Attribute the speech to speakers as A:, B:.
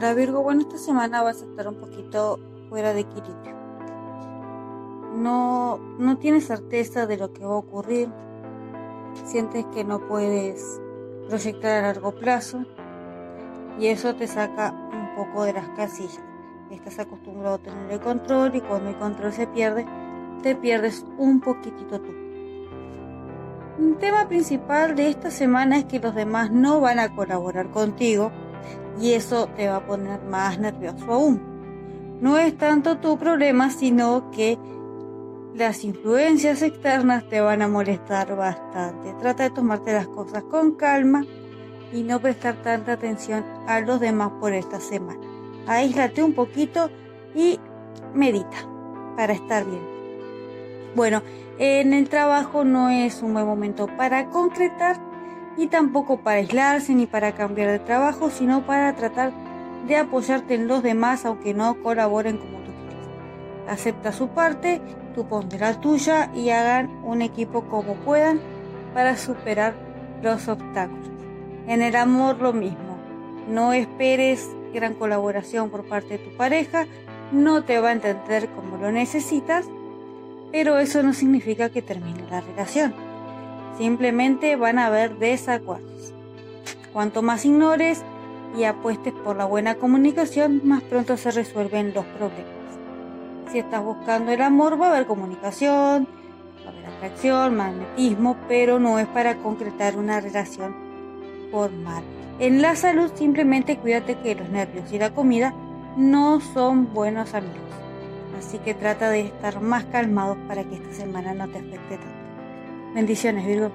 A: Hola Virgo, bueno, esta semana vas a estar un poquito fuera de equilibrio. No, no tienes certeza de lo que va a ocurrir. Sientes que no puedes proyectar a largo plazo y eso te saca un poco de las casillas. Estás acostumbrado a tener el control y cuando el control se pierde, te pierdes un poquitito tú. Un tema principal de esta semana es que los demás no van a colaborar contigo y eso te va a poner más nervioso aún. No es tanto tu problema, sino que las influencias externas te van a molestar bastante. Trata de tomarte las cosas con calma y no prestar tanta atención a los demás por esta semana. Aíslate un poquito y medita para estar bien. Bueno, en el trabajo no es un buen momento para concretar y tampoco para aislarse ni para cambiar de trabajo, sino para tratar de apoyarte en los demás aunque no colaboren como tú quieres. Acepta su parte, tú pondrás la tuya y hagan un equipo como puedan para superar los obstáculos. En el amor lo mismo, no esperes gran colaboración por parte de tu pareja, no te va a entender como lo necesitas, pero eso no significa que termine la relación Simplemente van a haber desacuerdos. Cuanto más ignores y apuestes por la buena comunicación, más pronto se resuelven los problemas. Si estás buscando el amor, va a haber comunicación, va a haber atracción, magnetismo, pero no es para concretar una relación formal. En la salud, simplemente cuídate que los nervios y la comida no son buenos amigos. Así que trata de estar más calmados para que esta semana no te afecte tanto. Bendiciones, Virgo.